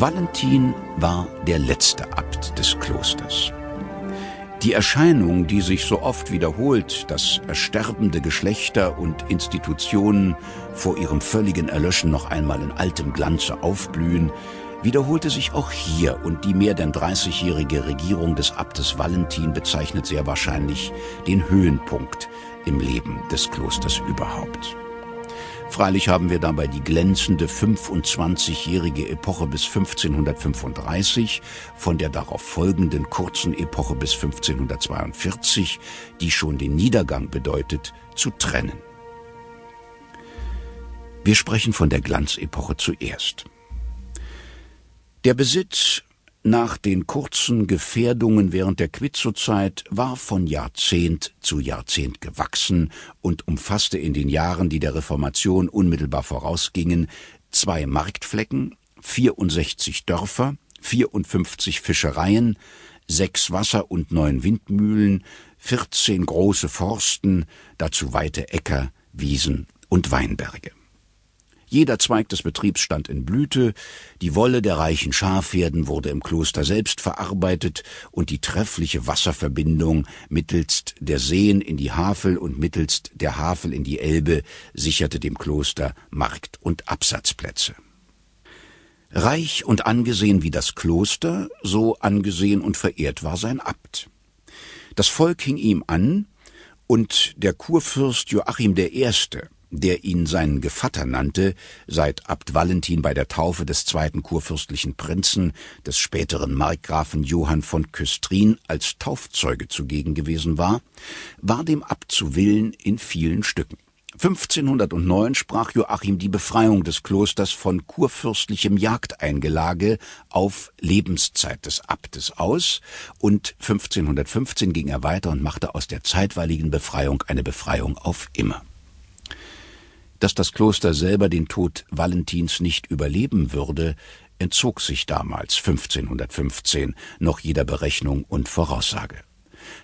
Valentin war der letzte Abt des Klosters. Die Erscheinung, die sich so oft wiederholt, dass ersterbende Geschlechter und Institutionen vor ihrem völligen Erlöschen noch einmal in altem Glanze aufblühen, wiederholte sich auch hier und die mehr denn 30-jährige Regierung des Abtes Valentin bezeichnet sehr wahrscheinlich den Höhenpunkt im Leben des Klosters überhaupt. Freilich haben wir dabei die glänzende 25-jährige Epoche bis 1535 von der darauf folgenden kurzen Epoche bis 1542, die schon den Niedergang bedeutet, zu trennen. Wir sprechen von der Glanzepoche zuerst. Der Besitz nach den kurzen Gefährdungen während der Quitzo-Zeit war von Jahrzehnt zu Jahrzehnt gewachsen und umfasste in den Jahren, die der Reformation unmittelbar vorausgingen, zwei Marktflecken, 64 Dörfer, 54 Fischereien, sechs Wasser- und neun Windmühlen, 14 große Forsten, dazu weite Äcker, Wiesen und Weinberge. Jeder Zweig des Betriebs stand in Blüte, die Wolle der reichen Schafherden wurde im Kloster selbst verarbeitet und die treffliche Wasserverbindung mittelst der Seen in die Havel und mittelst der Havel in die Elbe sicherte dem Kloster Markt- und Absatzplätze. Reich und angesehen wie das Kloster, so angesehen und verehrt war sein Abt. Das Volk hing ihm an, und der Kurfürst Joachim I der ihn seinen Gevatter nannte, seit Abt Valentin bei der Taufe des zweiten kurfürstlichen Prinzen, des späteren Markgrafen Johann von Küstrin, als Taufzeuge zugegen gewesen war, war dem Abt zu Willen in vielen Stücken. 1509 sprach Joachim die Befreiung des Klosters von kurfürstlichem Jagdeingelage auf Lebenszeit des Abtes aus und 1515 ging er weiter und machte aus der zeitweiligen Befreiung eine Befreiung auf immer. Dass das Kloster selber den Tod Valentins nicht überleben würde, entzog sich damals 1515 noch jeder Berechnung und Voraussage.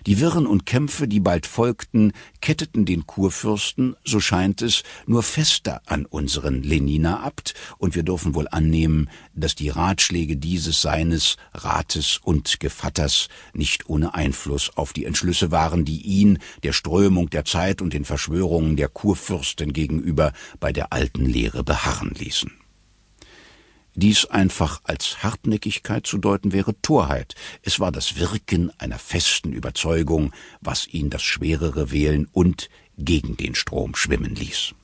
Die Wirren und Kämpfe, die bald folgten, ketteten den Kurfürsten, so scheint es, nur fester an unseren Leniner Abt, und wir dürfen wohl annehmen, dass die Ratschläge dieses seines Rates und Gevatters nicht ohne Einfluss auf die Entschlüsse waren, die ihn der Strömung der Zeit und den Verschwörungen der Kurfürsten gegenüber bei der alten Lehre beharren ließen. Dies einfach als Hartnäckigkeit zu deuten wäre Torheit. Es war das Wirken einer festen Überzeugung, was ihn das Schwerere wählen und gegen den Strom schwimmen ließ.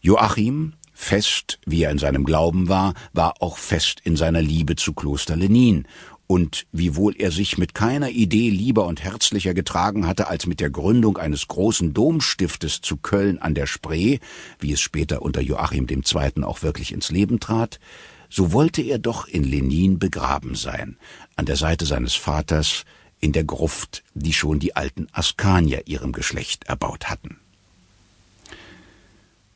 Joachim, fest wie er in seinem Glauben war, war auch fest in seiner Liebe zu Kloster Lenin und wiewohl er sich mit keiner Idee lieber und herzlicher getragen hatte als mit der Gründung eines großen Domstiftes zu Köln an der Spree, wie es später unter Joachim II. auch wirklich ins Leben trat, so wollte er doch in Lenin begraben sein, an der Seite seines Vaters, in der Gruft, die schon die alten Askanier ihrem Geschlecht erbaut hatten.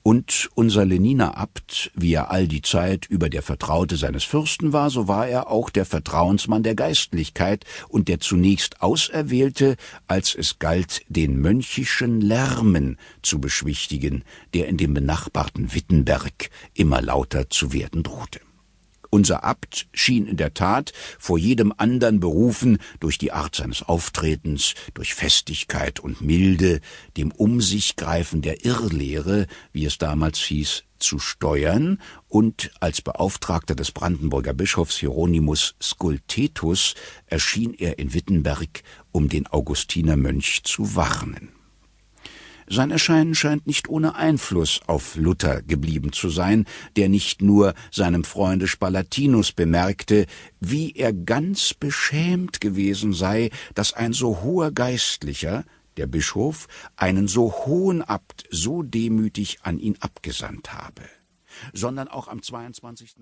Und unser Leniner Abt, wie er all die Zeit über der Vertraute seines Fürsten war, so war er auch der Vertrauensmann der Geistlichkeit und der zunächst Auserwählte, als es galt, den mönchischen Lärmen zu beschwichtigen, der in dem benachbarten Wittenberg immer lauter zu werden drohte. Unser Abt schien in der Tat vor jedem andern Berufen durch die Art seines Auftretens, durch Festigkeit und Milde, dem Um sich greifen der Irrlehre, wie es damals hieß, zu steuern und als Beauftragter des Brandenburger Bischofs Hieronymus Skultetus erschien er in Wittenberg, um den Augustinermönch zu warnen. Sein Erscheinen scheint nicht ohne Einfluss auf Luther geblieben zu sein, der nicht nur seinem Freunde Spalatinus bemerkte, wie er ganz beschämt gewesen sei, dass ein so hoher Geistlicher, der Bischof, einen so hohen Abt so demütig an ihn abgesandt habe, sondern auch am 22.